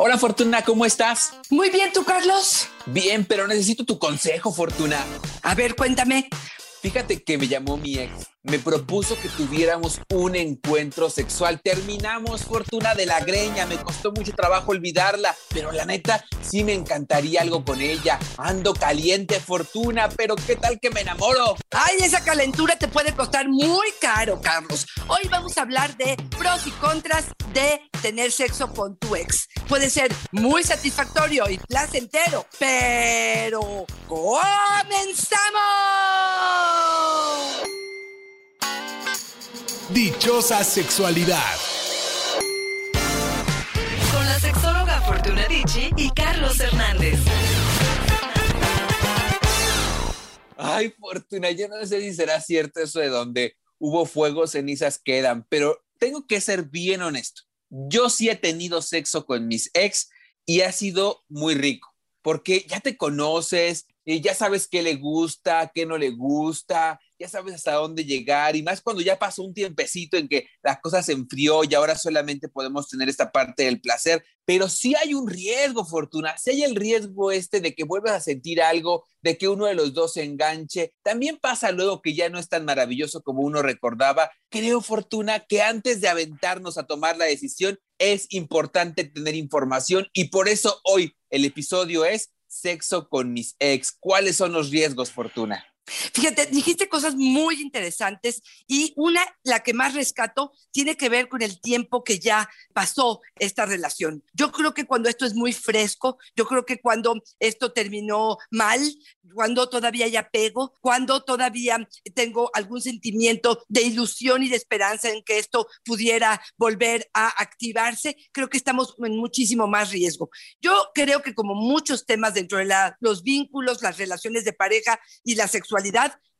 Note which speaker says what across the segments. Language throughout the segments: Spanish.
Speaker 1: Hola Fortuna, ¿cómo estás?
Speaker 2: Muy bien, ¿tú, Carlos?
Speaker 1: Bien, pero necesito tu consejo, Fortuna.
Speaker 2: A ver, cuéntame.
Speaker 1: Fíjate que me llamó mi ex. Me propuso que tuviéramos un encuentro sexual. Terminamos, Fortuna de la Greña. Me costó mucho trabajo olvidarla, pero la neta sí me encantaría algo con ella. Ando caliente, Fortuna, pero ¿qué tal que me enamoro?
Speaker 2: Ay, esa calentura te puede costar muy caro, Carlos. Hoy vamos a hablar de pros y contras de tener sexo con tu ex. Puede ser muy satisfactorio y placentero, pero ¡comenzamos!
Speaker 3: Dichosa sexualidad.
Speaker 4: Con la sexóloga Fortuna Dicci y Carlos Hernández.
Speaker 1: Ay, Fortuna, yo no sé si será cierto eso de donde hubo fuego, cenizas quedan, pero tengo que ser bien honesto. Yo sí he tenido sexo con mis ex y ha sido muy rico, porque ya te conoces, y ya sabes qué le gusta, qué no le gusta, ya sabes hasta dónde llegar y más cuando ya pasó un tiempecito en que las cosas se enfrió y ahora solamente podemos tener esta parte del placer, pero sí hay un riesgo, Fortuna, si hay el riesgo este de que vuelvas a sentir algo, de que uno de los dos se enganche, también pasa luego que ya no es tan maravilloso como uno recordaba. Creo, Fortuna, que antes de aventarnos a tomar la decisión es importante tener información y por eso hoy el episodio es sexo con mis ex. ¿Cuáles son los riesgos, Fortuna?
Speaker 2: Fíjate, dijiste cosas muy interesantes y una, la que más rescato, tiene que ver con el tiempo que ya pasó esta relación. Yo creo que cuando esto es muy fresco, yo creo que cuando esto terminó mal, cuando todavía hay apego, cuando todavía tengo algún sentimiento de ilusión y de esperanza en que esto pudiera volver a activarse, creo que estamos en muchísimo más riesgo. Yo creo que como muchos temas dentro de los vínculos, las relaciones de pareja y la sexualidad,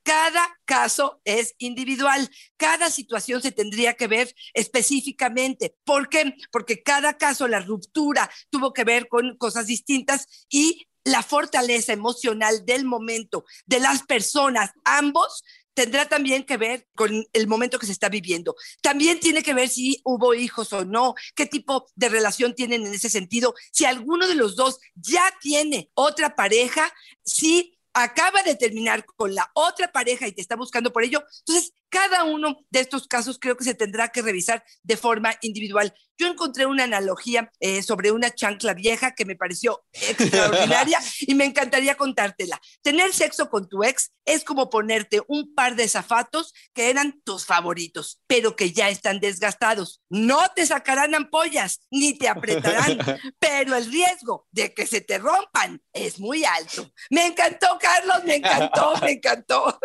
Speaker 2: cada caso es individual, cada situación se tendría que ver específicamente. ¿Por qué? Porque cada caso, la ruptura tuvo que ver con cosas distintas y la fortaleza emocional del momento de las personas, ambos, tendrá también que ver con el momento que se está viviendo. También tiene que ver si hubo hijos o no, qué tipo de relación tienen en ese sentido. Si alguno de los dos ya tiene otra pareja, si acaba de terminar con la otra pareja y te está buscando por ello. Entonces, cada uno de estos casos creo que se tendrá que revisar de forma individual. Yo encontré una analogía eh, sobre una chancla vieja que me pareció extraordinaria y me encantaría contártela. Tener sexo con tu ex es como ponerte un par de zapatos que eran tus favoritos, pero que ya están desgastados. No te sacarán ampollas ni te apretarán, pero el riesgo de que se te rompan es muy alto. Me encantó, Carlos, me encantó, me encantó.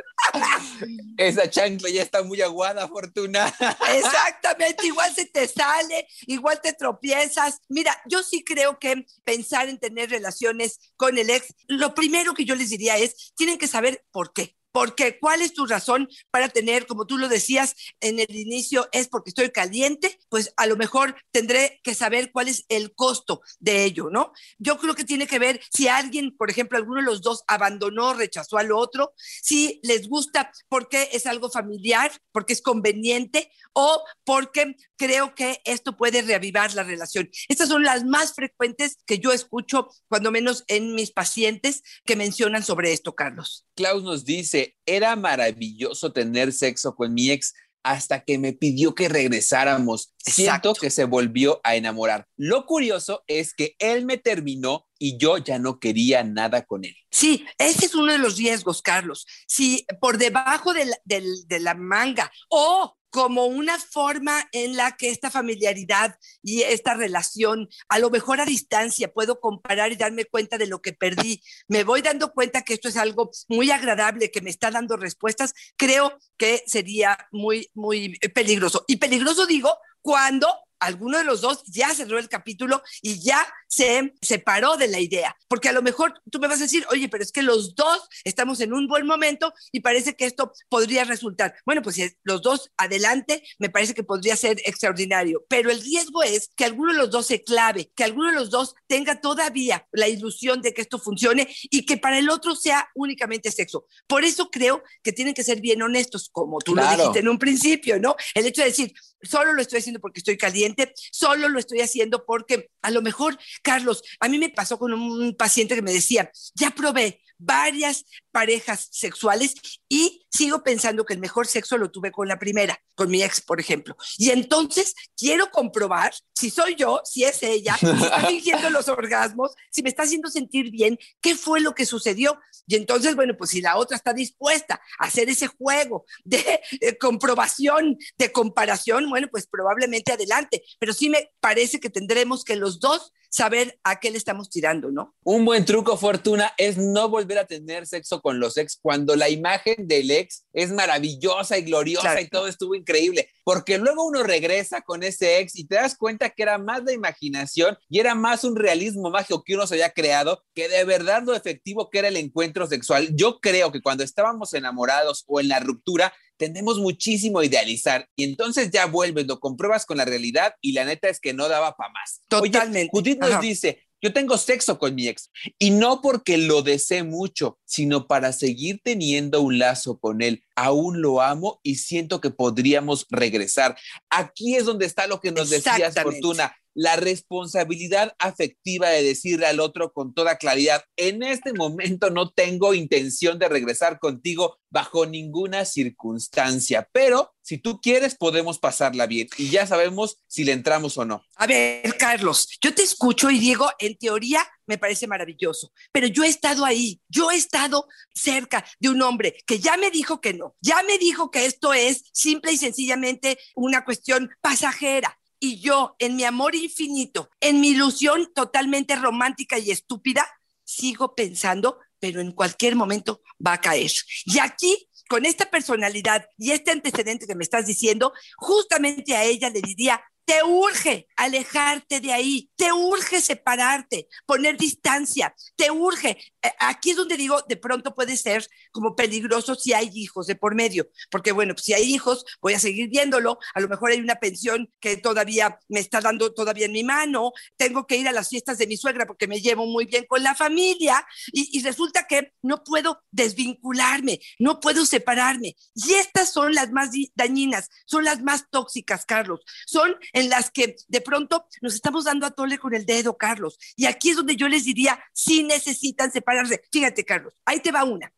Speaker 1: Esa chancla ya está muy aguada, Fortuna.
Speaker 2: Exactamente, igual se te sale, igual te tropiezas. Mira, yo sí creo que pensar en tener relaciones con el ex, lo primero que yo les diría es, tienen que saber por qué. Porque ¿cuál es tu razón para tener, como tú lo decías en el inicio, es porque estoy caliente? Pues a lo mejor tendré que saber cuál es el costo de ello, ¿no? Yo creo que tiene que ver si alguien, por ejemplo, alguno de los dos abandonó, rechazó al otro, si les gusta porque es algo familiar, porque es conveniente o porque creo que esto puede reavivar la relación. Estas son las más frecuentes que yo escucho, cuando menos en mis pacientes, que mencionan sobre esto, Carlos.
Speaker 1: Klaus nos dice, era maravilloso tener sexo con mi ex hasta que me pidió que regresáramos. Siento que se volvió a enamorar. Lo curioso es que él me terminó y yo ya no quería nada con él.
Speaker 2: Sí, ese es uno de los riesgos, Carlos. Si por debajo de la, de la manga o como una forma en la que esta familiaridad y esta relación, a lo mejor a distancia, puedo comparar y darme cuenta de lo que perdí. Me voy dando cuenta que esto es algo muy agradable, que me está dando respuestas. Creo que sería muy, muy peligroso. Y peligroso digo cuando alguno de los dos ya cerró el capítulo y ya se separó de la idea. Porque a lo mejor tú me vas a decir, oye, pero es que los dos estamos en un buen momento y parece que esto podría resultar. Bueno, pues si los dos adelante, me parece que podría ser extraordinario. Pero el riesgo es que alguno de los dos se clave, que alguno de los dos tenga todavía la ilusión de que esto funcione y que para el otro sea únicamente sexo. Por eso creo que tienen que ser bien honestos, como tú lo dijiste en un principio, ¿no? El hecho de decir, solo lo estoy haciendo porque estoy caliente solo lo estoy haciendo porque a lo mejor, Carlos, a mí me pasó con un paciente que me decía, ya probé varias parejas sexuales y sigo pensando que el mejor sexo lo tuve con la primera, con mi ex, por ejemplo. Y entonces quiero comprobar si soy yo, si es ella, si está fingiendo los orgasmos, si me está haciendo sentir bien, qué fue lo que sucedió. Y entonces, bueno, pues si la otra está dispuesta a hacer ese juego de, de comprobación, de comparación, bueno, pues probablemente adelante. Pero sí me parece que tendremos que los dos saber a qué le estamos tirando, ¿no?
Speaker 1: Un buen truco, Fortuna, es no volver a tener sexo con los ex cuando la imagen del ex es maravillosa y gloriosa
Speaker 2: Claro.
Speaker 1: y todo estuvo increíble, porque luego uno regresa con ese ex y te das cuenta que era más la imaginación y era más un realismo mágico que uno se había creado que de verdad lo efectivo que era el encuentro sexual. Yo creo que cuando estábamos enamorados o en la ruptura, tendemos muchísimo a idealizar y entonces ya vuelves, lo compruebas con la realidad y la neta es que no daba para más. Oye,
Speaker 2: Totalmente.
Speaker 1: Judith nos
Speaker 2: Ajá.
Speaker 1: dice, yo tengo sexo con mi ex y no porque lo desee mucho, sino para seguir teniendo un lazo con él. Aún lo amo y siento que podríamos regresar. Aquí es donde está lo que nos decías. Fortuna, la responsabilidad afectiva de decirle al otro con toda claridad, en este momento no tengo intención de regresar contigo bajo ninguna circunstancia, pero si tú quieres podemos pasarla bien y ya sabemos si le entramos o no.
Speaker 2: A ver, Carlos, yo te escucho y digo, en teoría me parece maravilloso, pero yo he estado ahí, yo he estado cerca de un hombre que ya me dijo que no, ya me dijo que esto es simple y sencillamente una cuestión pasajera. Y yo, en mi amor infinito, en mi ilusión totalmente romántica y estúpida, sigo pensando, pero en cualquier momento va a caer. Y aquí, con esta personalidad y este antecedente que me estás diciendo, justamente a ella le diría, te urge alejarte de ahí, te urge separarte, poner distancia, te urge. Eh, Aquí es donde digo, de pronto puede ser como peligroso si hay hijos de por medio, porque bueno, pues si hay hijos, voy a seguir viéndolo, a lo mejor hay una pensión que todavía me está dando todavía en mi mano, tengo que ir a las fiestas de mi suegra porque me llevo muy bien con la familia y, y resulta que no puedo desvincularme, no puedo separarme. Y estas son las más dañinas, son las más tóxicas, Carlos, son en las que de pronto nos estamos dando a tole con el dedo, Carlos. Y aquí es donde yo les diría, si necesitan separarse. Fíjate, Carlos, ahí te va una.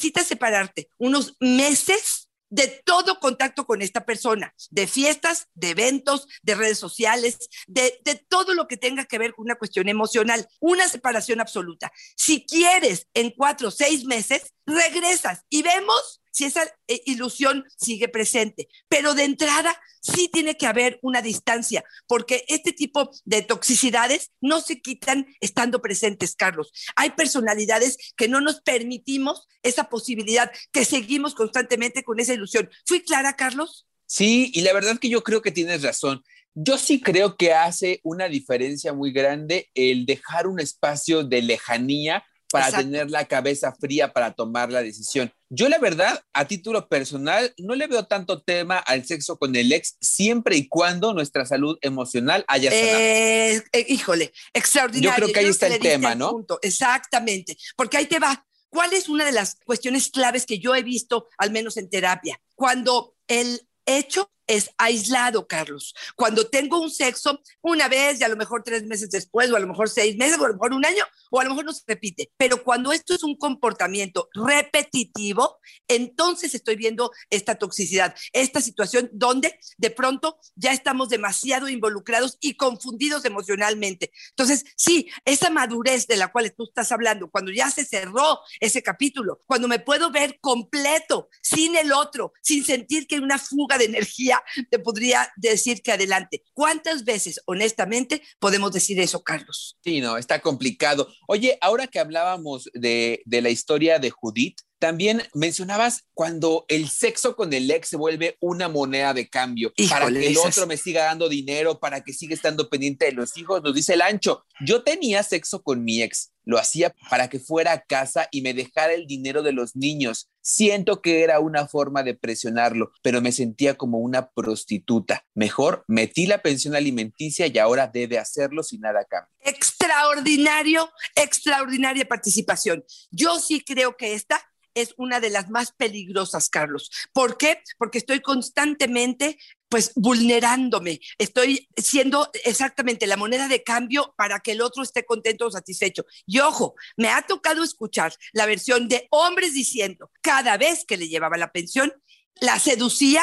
Speaker 2: Necesitas separarte unos meses de todo contacto con esta persona, de fiestas, de eventos, de redes sociales, de, de todo lo que tenga que ver con una cuestión emocional, una separación absoluta. Si quieres en cuatro o seis meses, regresas y vemos si esa eh, ilusión sigue presente. Pero de entrada sí tiene que haber una distancia, porque este tipo de toxicidades no se quitan estando presentes, Carlos. Hay personalidades que no nos permitimos esa posibilidad, que seguimos constantemente con esa ilusión. ¿Fui clara, Carlos?
Speaker 1: Sí, y la verdad que yo creo que tienes razón. Yo sí creo que hace una diferencia muy grande el dejar un espacio de lejanía para
Speaker 2: Exacto.
Speaker 1: tener la cabeza fría para tomar la decisión. Yo la verdad, a título personal, no le veo tanto tema al sexo con el ex siempre y cuando nuestra salud emocional haya sanado.
Speaker 2: Eh, eh, híjole, extraordinario.
Speaker 1: Yo creo que ahí está
Speaker 2: le
Speaker 1: el tema, ¿no?
Speaker 2: punto. Exactamente, porque ahí te va. ¿Cuál es una de las cuestiones claves que yo he visto, al menos en terapia? Cuando el hecho es aislado, Carlos. Cuando tengo un sexo una vez y a lo mejor tres meses después, o a lo mejor seis meses, o a lo mejor un año, o a lo mejor no se repite. Pero cuando esto es un comportamiento repetitivo, entonces estoy viendo esta toxicidad, esta situación donde de pronto ya estamos demasiado involucrados y confundidos emocionalmente. Entonces, sí, esa madurez de la cual tú estás hablando, cuando ya se cerró ese capítulo, cuando me puedo ver completo, sin el otro, sin sentir que hay una fuga de energía, te podría decir que adelante. ¿Cuántas veces, honestamente, podemos decir eso, Carlos?
Speaker 1: Sí, no, está complicado. Oye, ahora que hablábamos de, de la historia de Judith, también mencionabas cuando el sexo con el ex se vuelve una moneda de cambio para que el otro me siga dando dinero, para que siga estando pendiente de los hijos. Nos dice el ancho, yo tenía sexo con mi ex, lo hacía para que fuera a casa y me dejara el dinero de los niños. Siento que era una forma de presionarlo, pero me sentía como una prostituta. Mejor metí la pensión alimenticia y ahora debe hacerlo sin nada cambio.
Speaker 2: Extraordinario, extraordinaria participación. Yo sí creo que esta es una de las más peligrosas, Carlos. ¿Por qué? Porque estoy constantemente pues vulnerándome, estoy siendo exactamente la moneda de cambio para que el otro esté contento o satisfecho. Y ojo, me ha tocado escuchar la versión de hombres diciendo, cada vez que le llevaba la pensión, la seducía,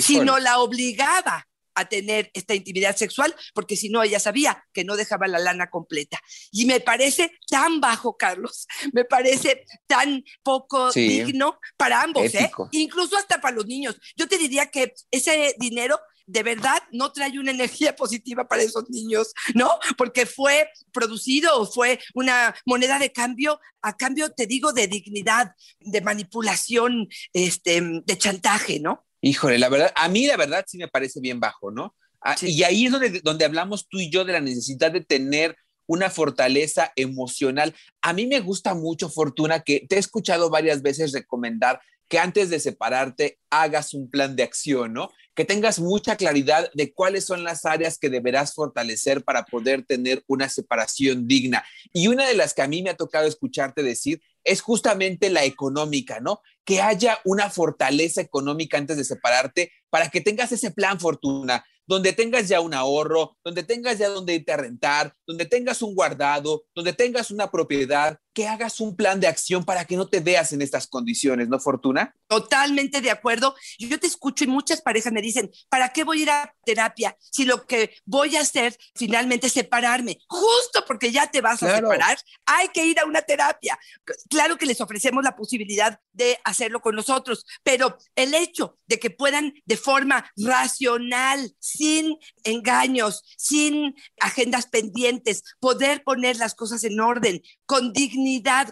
Speaker 2: si no la obligaba a tener esta intimidad sexual, porque si no, ella sabía que no dejaba la lana completa. Y me parece tan bajo, Carlos, me parece tan poco digno para ambos, ¿eh? incluso hasta para los niños. Yo te diría que ese dinero de verdad no trae una energía positiva para esos niños, ¿no? Porque fue producido o fue una moneda de cambio, a cambio, te digo, de dignidad, de manipulación, este, de chantaje, ¿no?
Speaker 1: Híjole, la verdad, a mí la verdad sí me parece bien bajo, ¿no? Ah, y ahí es donde, donde hablamos tú y yo de la necesidad de tener una fortaleza emocional. A mí me gusta mucho, Fortuna, que te he escuchado varias veces recomendar que antes de separarte hagas un plan de acción, ¿no? Que tengas mucha claridad de cuáles son las áreas que deberás fortalecer para poder tener una separación digna. Y una de las que a mí me ha tocado escucharte decir es justamente la económica, ¿no? Que haya una fortaleza económica antes de separarte para que tengas ese plan fortuna, donde tengas ya un ahorro, donde tengas ya donde irte a rentar, donde tengas un guardado, donde tengas una propiedad, que hagas un plan de acción para que no te veas en estas condiciones, ¿no, Fortuna?
Speaker 2: Totalmente de acuerdo. Yo te escucho y muchas parejas me dicen, ¿para qué voy a ir a terapia si lo que voy a hacer finalmente es separarme? Justo porque ya te vas a separar, hay que ir a una terapia. Claro que les ofrecemos la posibilidad de hacerlo con nosotros, pero el hecho de que puedan de forma racional, sin engaños, sin agendas pendientes, poder poner las cosas en orden, con dignidad,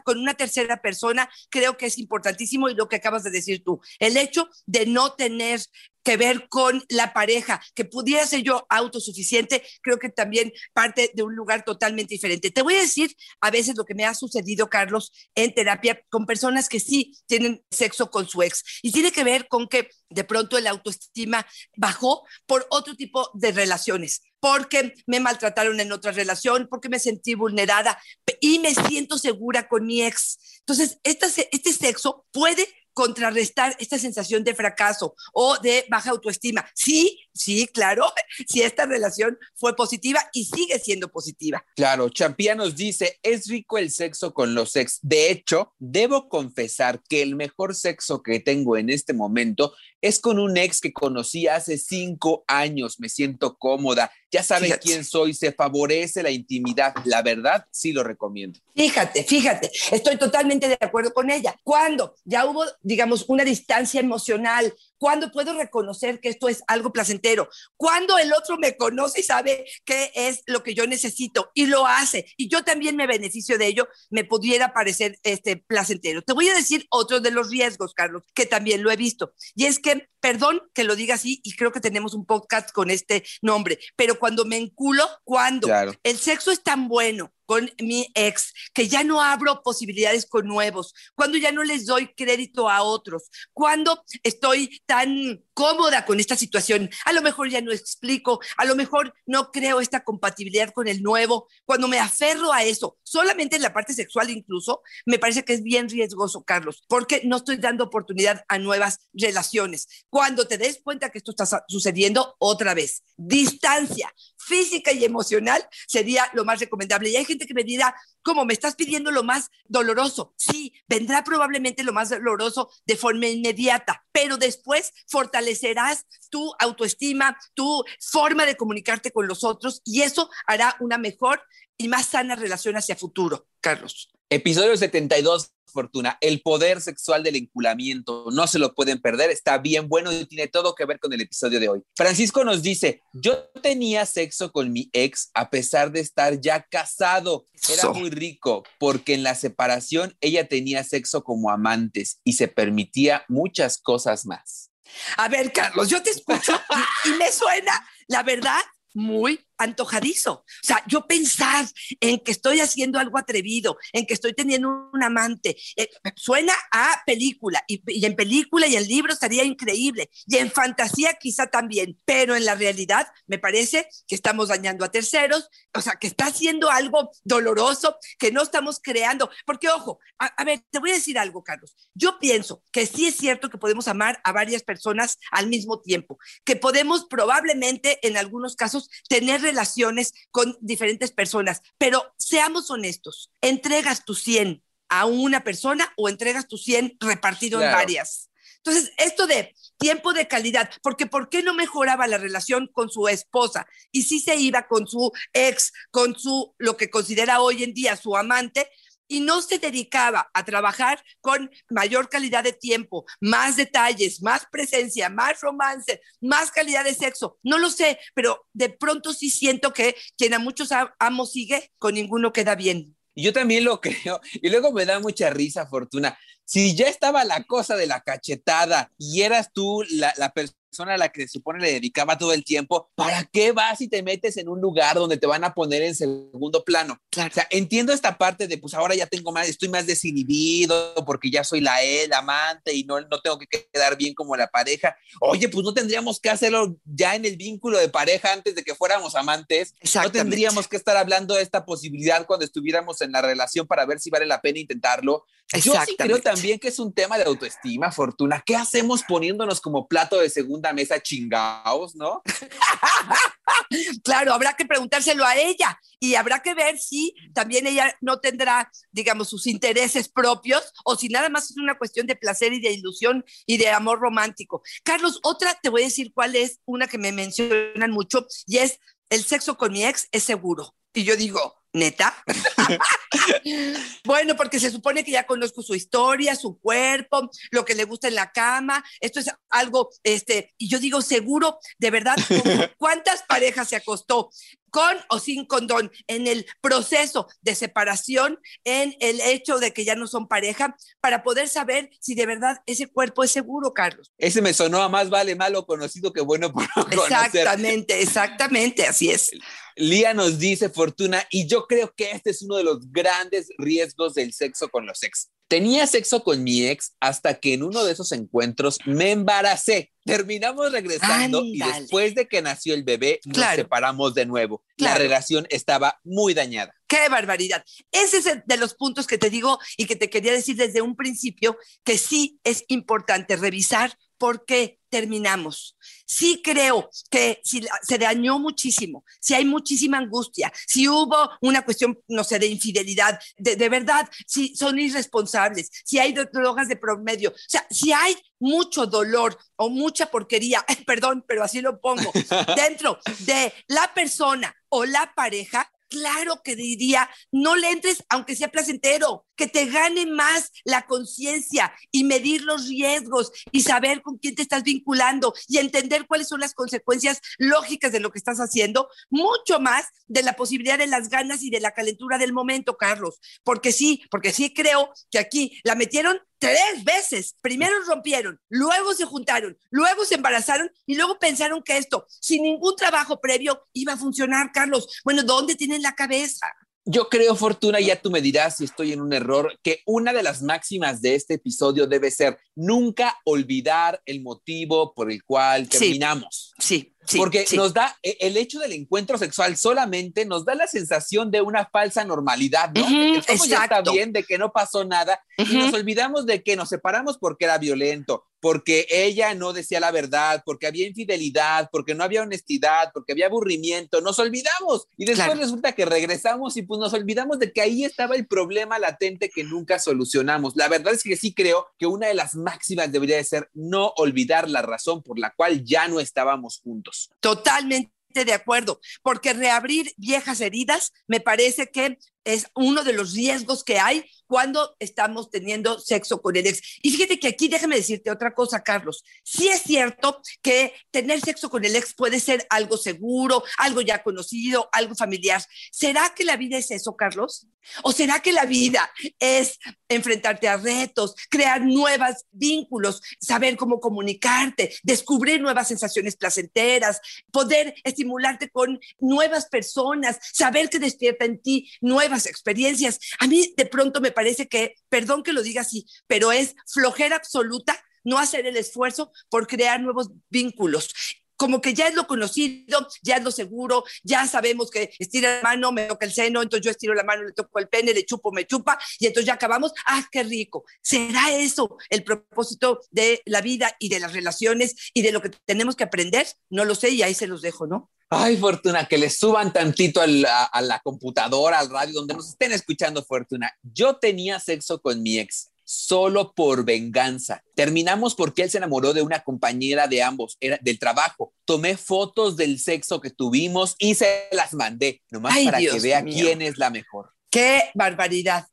Speaker 2: con una tercera persona, creo que es importantísimo y lo que acabas de decir tú, el hecho de no tener que ver con la pareja, que pudiera ser yo autosuficiente, creo que también parte de un lugar totalmente diferente. Te voy a decir a veces lo que me ha sucedido, Carlos, en terapia con personas que sí tienen sexo con su ex y tiene que ver con que de pronto el autoestima bajó por otro tipo de relaciones porque me maltrataron en otra relación, porque me sentí vulnerada y me siento segura con mi ex. Entonces, este, sexo puede contrarrestar esta sensación de fracaso o de baja autoestima. Sí, sí, claro, si esta relación fue positiva y sigue siendo positiva.
Speaker 1: Claro, Champía nos dice, es rico el sexo con los ex. De hecho, debo confesar que el mejor sexo que tengo en este momento es con un ex que conocí hace cinco años. Me siento cómoda. Ya saben quién soy, se favorece la intimidad. La verdad, sí lo recomiendo.
Speaker 2: Fíjate, fíjate, estoy totalmente de acuerdo con ella. Cuando ya hubo, digamos, una distancia emocional, cuando puedo reconocer que esto es algo placentero, cuando el otro me conoce y sabe qué es lo que yo necesito y lo hace, y yo también me beneficio de ello, me pudiera parecer este placentero. Te voy a decir otro de los riesgos, Carlos, que también lo he visto, y es que, perdón que lo diga así, y creo que tenemos un podcast con este nombre, pero cuando me enculo, cuando el sexo es tan bueno, con mi ex, que ya no abro posibilidades con nuevos, cuando ya no les doy crédito a otros, cuando estoy tan cómoda con esta situación, a lo mejor ya no explico, a lo mejor no creo esta compatibilidad con el nuevo, cuando me aferro a eso, solamente en la parte sexual incluso, me parece que es bien riesgoso, Carlos, porque no estoy dando oportunidad a nuevas relaciones. Cuando te des cuenta que esto está sucediendo otra vez, distancia física y emocional sería lo más recomendable. Y hay gente que me dirá, ¿cómo me estás pidiendo lo más doloroso? Sí, vendrá probablemente lo más doloroso de forma inmediata, pero después fortalecerás tu autoestima, tu forma de comunicarte con los otros y eso hará una mejor y más sana relación hacia futuro, Carlos.
Speaker 1: Episodio 72 Fortuna, el poder sexual del enculamiento, no se lo pueden perder, está bien bueno y tiene todo que ver con el episodio de hoy. Francisco nos dice, yo tenía sexo con mi ex a pesar de estar ya casado, era muy rico porque en la separación ella tenía sexo como amantes y se permitía muchas cosas más.
Speaker 2: A ver, Carlos, yo te escucho y, y me suena, la verdad, muy antojadizo. O sea, yo pensar en que estoy haciendo algo atrevido, en que estoy teniendo un amante, eh, suena a película, y, y, en película y en libro estaría increíble, y en fantasía quizá también, pero en la realidad me parece que estamos dañando a terceros, o sea, que está haciendo algo doloroso, que no estamos creando, porque ojo, a, a ver, te voy a decir algo, Carlos, yo pienso que sí es cierto que podemos amar a varias personas al mismo tiempo, que podemos probablemente en algunos casos tener relaciones con diferentes personas, pero seamos honestos, entregas tu 100 a una persona o entregas tu 100 repartido claro. en varias. Entonces, esto de tiempo de calidad, porque ¿por qué no mejoraba la relación con su esposa? Y si se iba con su ex, con su, lo que considera hoy en día su amante, y no se dedicaba a trabajar con mayor calidad de tiempo, más detalles, más presencia, más romance, más calidad de sexo. No lo sé, pero de pronto sí siento que quien a muchos amo sigue, con ninguno queda bien.
Speaker 1: Yo también lo creo. Y luego me da mucha risa, Fortuna. Si ya estaba la cosa de la cachetada y eras tú la, la persona a la que se supone le dedicaba todo el tiempo, ¿para qué vas y te metes en un lugar donde te van a poner en segundo plano?
Speaker 2: Claro.
Speaker 1: O sea, entiendo esta parte de, pues ahora ya tengo más, estoy más desinhibido porque ya soy la él, amante y no, no tengo que quedar bien como la pareja. Oye, pues no tendríamos que hacerlo ya en el vínculo de pareja antes de que fuéramos amantes. No tendríamos que estar hablando de esta posibilidad cuando estuviéramos en la relación para ver si vale la pena intentarlo. Yo sí creo también que es un tema de autoestima, Fortuna. ¿Qué hacemos poniéndonos como plato de mesa chingados, no?
Speaker 2: claro, habrá que preguntárselo a ella y habrá que ver si también ella no tendrá, digamos, sus intereses propios o si nada más es una cuestión de placer y de ilusión y de amor romántico. Carlos, otra te voy a decir cuál es una que me mencionan mucho y es el sexo con mi ex es seguro. Y yo digo, neta. bueno, porque se supone que ya conozco su historia, su cuerpo, lo que le gusta en la cama. Esto es algo, este, y yo digo, seguro, de verdad, ¿cuántas parejas se acostó? con o sin condón, en el proceso de separación, en el hecho de que ya no son pareja, para poder saber si de verdad ese cuerpo es seguro, Carlos.
Speaker 1: Ese me sonó a más vale malo conocido que bueno por no
Speaker 2: Exactamente, exactamente, así es.
Speaker 1: Lía nos dice, Fortuna, y yo creo que este es uno de los grandes riesgos del sexo con los ex. Tenía sexo con mi ex hasta que en uno de esos encuentros me embaracé. Terminamos regresando y después de que nació el bebé nos
Speaker 2: Claro.
Speaker 1: separamos de nuevo. La relación estaba muy dañada.
Speaker 2: ¡Qué barbaridad! Ese es de los puntos que te digo y que te quería decir desde un principio, que sí es importante revisar por qué terminamos. Sí creo que si se dañó muchísimo, si hay muchísima angustia, si hubo una cuestión, no sé, de infidelidad, de, de verdad, si son irresponsables, si hay dro- drogas de promedio, o sea, si hay mucho dolor o mucha porquería, perdón, pero así lo pongo, dentro de la persona o la pareja, claro que diría, no le entres aunque sea placentero, que te gane más la conciencia y medir los riesgos y saber con quién te estás vinculando y entender cuáles son las consecuencias lógicas de lo que estás haciendo, mucho más de la posibilidad de las ganas y de la calentura del momento, Carlos. Porque sí, porque sí creo que aquí la metieron tres veces. Primero rompieron, luego se juntaron, luego se embarazaron y luego pensaron que esto, sin ningún trabajo previo, iba a funcionar, Carlos. Bueno, ¿dónde tienen la cabeza?
Speaker 1: Yo creo, Fortuna, ya tú me dirás si estoy en un error, que una de las máximas de este episodio debe ser nunca olvidar el motivo por el cual terminamos.
Speaker 2: Sí, sí.
Speaker 1: Porque
Speaker 2: sí.
Speaker 1: nos da, e- el hecho del encuentro sexual solamente nos da la sensación de una falsa normalidad, ¿no?
Speaker 2: Ujú,
Speaker 1: de que todo ya está bien, de que no pasó nada, y nos olvidamos de que nos separamos porque era violento, porque ella no decía la verdad, porque había infidelidad, porque no había honestidad, porque había aburrimiento, nos olvidamos. Y después
Speaker 2: Claro.
Speaker 1: resulta que regresamos y pues nos olvidamos de que ahí estaba el problema latente que nunca solucionamos. La verdad es que sí creo que una de las máximas debería de ser no olvidar la razón por la cual ya no estábamos juntos.
Speaker 2: Totalmente de acuerdo, porque reabrir viejas heridas me parece que es uno de los riesgos que hay cuando estamos teniendo sexo con el ex. Y fíjate que aquí déjame decirte otra cosa, Carlos. Sí es cierto que tener sexo con el ex puede ser algo seguro, algo ya conocido, algo familiar. ¿Será que la vida es eso, Carlos? ¿O será que la vida es enfrentarte a retos, crear nuevos vínculos, saber cómo comunicarte, descubrir nuevas sensaciones placenteras, poder estimularte con nuevas personas, saber que despierta en ti nuevas experiencias? A mí de pronto me parece que, perdón que lo diga así, pero es flojera absoluta no hacer el esfuerzo por crear nuevos vínculos como que ya es lo conocido, ya es lo seguro, ya sabemos que estira la mano, me toca el seno, entonces yo estiro la mano, le toco el pene, le chupo, me chupa, y entonces ya acabamos, ¡ah, qué rico! ¿Será eso el propósito de la vida y de las relaciones y de lo que tenemos que aprender? No lo sé y ahí se los dejo, ¿no?
Speaker 1: Ay, Fortuna, que le suban tantito a la, a la computadora, al radio, donde nos estén escuchando, Fortuna. Yo tenía sexo con mi ex solo por venganza. Terminamos porque él se enamoró de una compañera de ambos, era del trabajo. Tomé fotos del sexo que tuvimos y se las mandé, nomás para que vea quién es la mejor.
Speaker 2: ¡Qué barbaridad!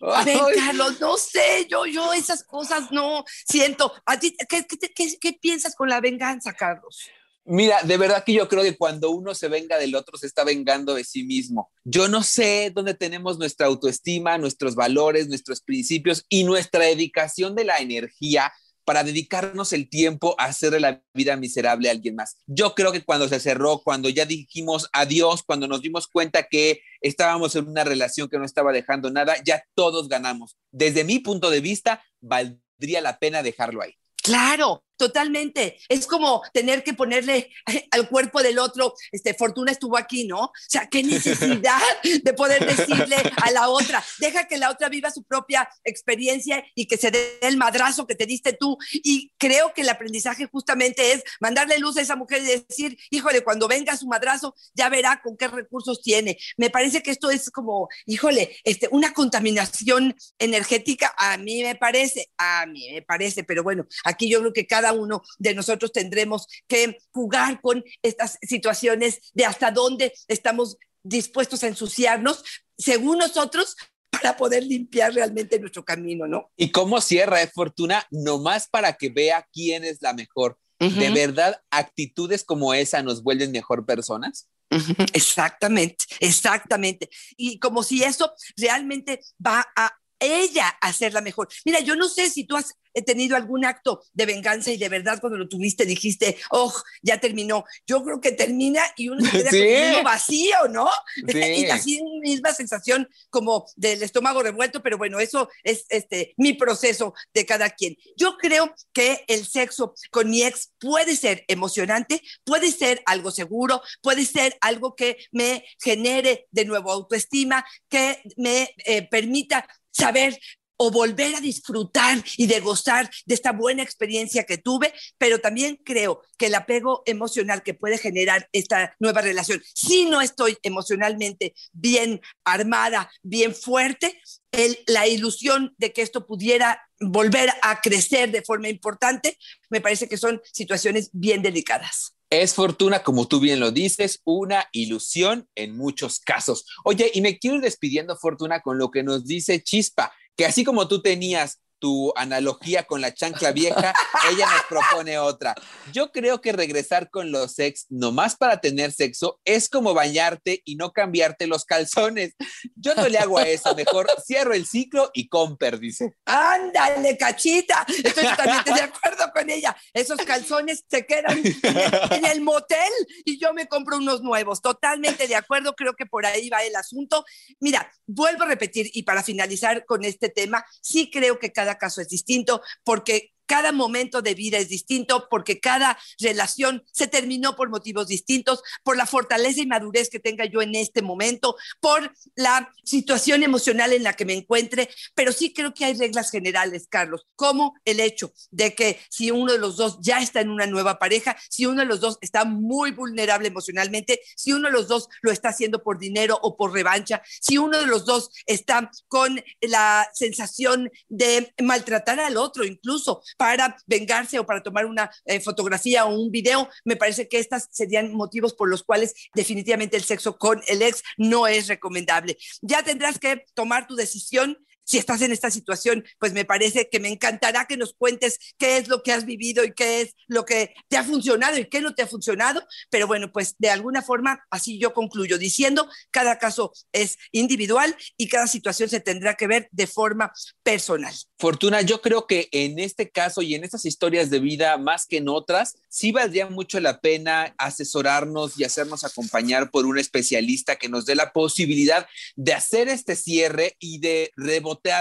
Speaker 2: A ver, Carlos, no sé, yo, yo esas cosas no siento. ¿A ti, qué, qué, qué piensas con la venganza, Carlos?
Speaker 1: Mira, de verdad que yo creo que cuando uno se venga del otro, se está vengando de sí mismo. Yo no sé dónde tenemos nuestra autoestima, nuestros valores, nuestros principios y nuestra dedicación de la energía para dedicarnos el tiempo a hacerle la vida miserable a alguien más. Yo creo que cuando se cerró, cuando ya dijimos adiós, cuando nos dimos cuenta que estábamos en una relación que no estaba dejando nada, ya todos ganamos. Desde mi punto de vista, valdría la pena dejarlo ahí.
Speaker 2: Claro, Totalmente. Es como tener que ponerle al cuerpo del otro, este, Fortuna estuvo aquí, ¿no? O sea, qué necesidad de poder decirle a la otra, deja que la otra viva su propia experiencia y que se dé el madrazo que te diste tú. Y creo que el aprendizaje justamente es mandarle luz a esa mujer y decir, híjole, cuando venga su madrazo, ya verá con qué recursos tiene. Me parece que esto es como, híjole, este, una contaminación energética, a mí me parece, a mí me parece, pero bueno, aquí yo creo que cada uno de nosotros tendremos que jugar con estas situaciones de hasta dónde estamos dispuestos a ensuciarnos, según nosotros, para poder limpiar realmente nuestro camino, ¿no?
Speaker 1: Y cómo cierra, eh, Fortuna, nomás para que vea quién es la mejor. ¿De verdad actitudes como esa nos vuelven mejor personas?
Speaker 2: Exactamente, exactamente. Y como si eso realmente va a ella a ser la mejor. Mira, yo no sé si tú has he tenido algún acto de venganza y de verdad cuando lo tuviste dijiste, oh, ya terminó. Yo creo que termina y uno se queda con vacío, ¿no? y así misma sensación como del estómago revuelto, pero bueno, eso es este, mi proceso de cada quien. Yo creo que el sexo con mi ex puede ser emocionante, puede ser algo seguro, puede ser algo que me genere de nuevo autoestima, que me eh, permita saber o volver a disfrutar y de gozar de esta buena experiencia que tuve, pero también creo que el apego emocional que puede generar esta nueva relación, si no estoy emocionalmente bien armada, bien fuerte, la ilusión de que esto pudiera volver a crecer de forma importante, me parece que son situaciones bien delicadas.
Speaker 1: Es fortuna, como tú bien lo dices, una ilusión en muchos casos. Oye, y me quiero ir despidiendo, Fortuna, con lo que nos dice Chispa que así como tú tenías tu analogía con la chancla vieja, ella nos propone otra. Yo creo que regresar con los ex nomás para tener sexo es como bañarte y no cambiarte los calzones. Yo no le hago a eso, mejor cierro el ciclo y comper, dice.
Speaker 2: Ándale, cachita. Estoy totalmente de acuerdo con ella. Esos calzones se quedan en el motel y yo me compro unos nuevos. Totalmente de acuerdo, creo que por ahí va el asunto. Mira, vuelvo a repetir y para finalizar con este tema, sí creo que cada caso es distinto porque cada momento de vida es distinto porque cada relación se terminó por motivos distintos, por la fortaleza y madurez que tenga yo en este momento, por la situación emocional en la que me encuentre, pero sí creo que hay reglas generales, Carlos, como el hecho de que si uno de los dos ya está en una nueva pareja, si uno de los dos está muy vulnerable emocionalmente, si uno de los dos lo está haciendo por dinero o por revancha, si uno de los dos está con la sensación de maltratar al otro incluso para vengarse o para tomar una eh, fotografía o un video, me parece que estas serían motivos por los cuales definitivamente el sexo con el ex no es recomendable. Ya tendrás que tomar tu decisión si estás en esta situación, pues me parece que me encantará que nos cuentes qué es lo que has vivido y qué es lo que te ha funcionado y qué no te ha funcionado. Pero bueno, pues de alguna forma así yo concluyo diciendo, cada caso es individual y cada situación se tendrá que ver de forma personal.
Speaker 1: Fortuna, yo creo que en este caso y en estas historias de vida, más que en otras, sí valdría mucho la pena asesorarnos y hacernos acompañar por un especialista que nos dé la posibilidad de hacer este cierre y de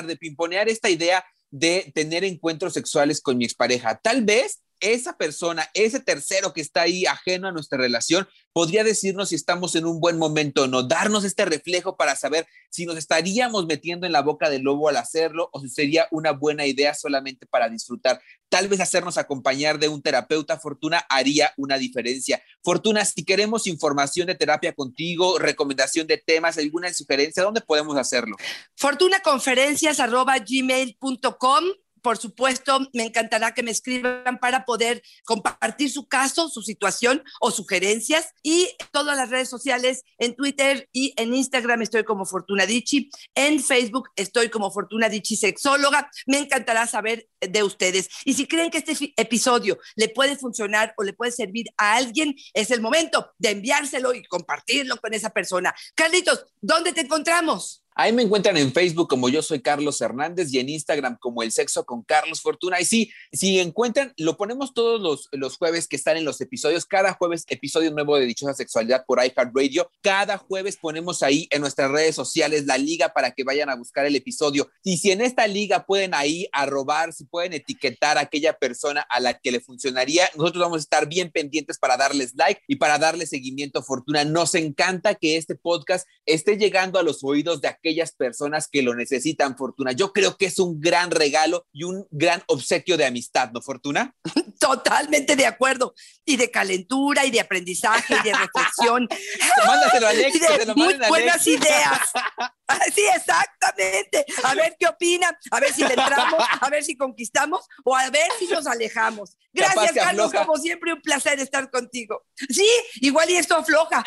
Speaker 1: de pimponear esta idea de tener encuentros sexuales con mi expareja. Tal vez esa persona, ese tercero que está ahí ajeno a nuestra relación, podría decirnos si estamos en un buen momento o no, darnos este reflejo para saber si nos estaríamos metiendo en la boca del lobo al hacerlo o si sería una buena idea solamente para disfrutar. Tal vez hacernos acompañar de un terapeuta, Fortuna, haría una diferencia. Fortuna, si queremos información de terapia contigo, recomendación de temas, alguna sugerencia, ¿dónde podemos hacerlo?
Speaker 2: Fortunaconferencias.gmail.com por supuesto, me encantará que me escriban para poder compartir su caso, su situación o sugerencias. Y todas las redes sociales, en Twitter y en Instagram estoy como Fortuna Dichi. En Facebook estoy como Fortuna Dichi Sexóloga. Me encantará saber de ustedes. Y si creen que este episodio le puede funcionar o le puede servir a alguien, es el momento de enviárselo y compartirlo con esa persona. Carlitos, ¿dónde te encontramos?
Speaker 1: Ahí me encuentran en Facebook como yo soy Carlos Hernández y en Instagram como El Sexo con Carlos Fortuna. Y sí, si encuentran, lo ponemos todos los, los jueves que están en los episodios. Cada jueves, episodio nuevo de Dichosa Sexualidad por iHeartRadio. Cada jueves ponemos ahí en nuestras redes sociales la liga para que vayan a buscar el episodio. Y si en esta liga pueden ahí arrobar, si pueden etiquetar a aquella persona a la que le funcionaría, nosotros vamos a estar bien pendientes para darles like y para darle seguimiento a Fortuna. Nos encanta que este podcast esté llegando a los oídos de aquellas personas que lo necesitan, Fortuna. Yo creo que es un gran regalo y un gran obsequio de amistad, ¿no, Fortuna?
Speaker 2: Totalmente de acuerdo. Y de calentura y de aprendizaje y de reflexión.
Speaker 1: Mándaselo a Alex,
Speaker 2: y de muy buenas ideas. Sí, exactamente. A ver qué opinan, a ver si le entramos, a ver si conquistamos o a ver si nos alejamos. Gracias, Carlos, como siempre, un placer estar contigo. Sí, igual y esto afloja,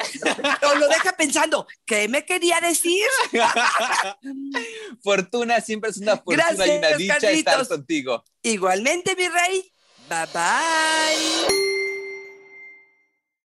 Speaker 2: o lo deja pensando, ¿qué me quería decir?
Speaker 1: Fortuna, siempre es una fortuna
Speaker 2: Gracias,
Speaker 1: y una dicha
Speaker 2: Carlitos.
Speaker 1: estar contigo.
Speaker 2: Igualmente, mi rey. Bye bye.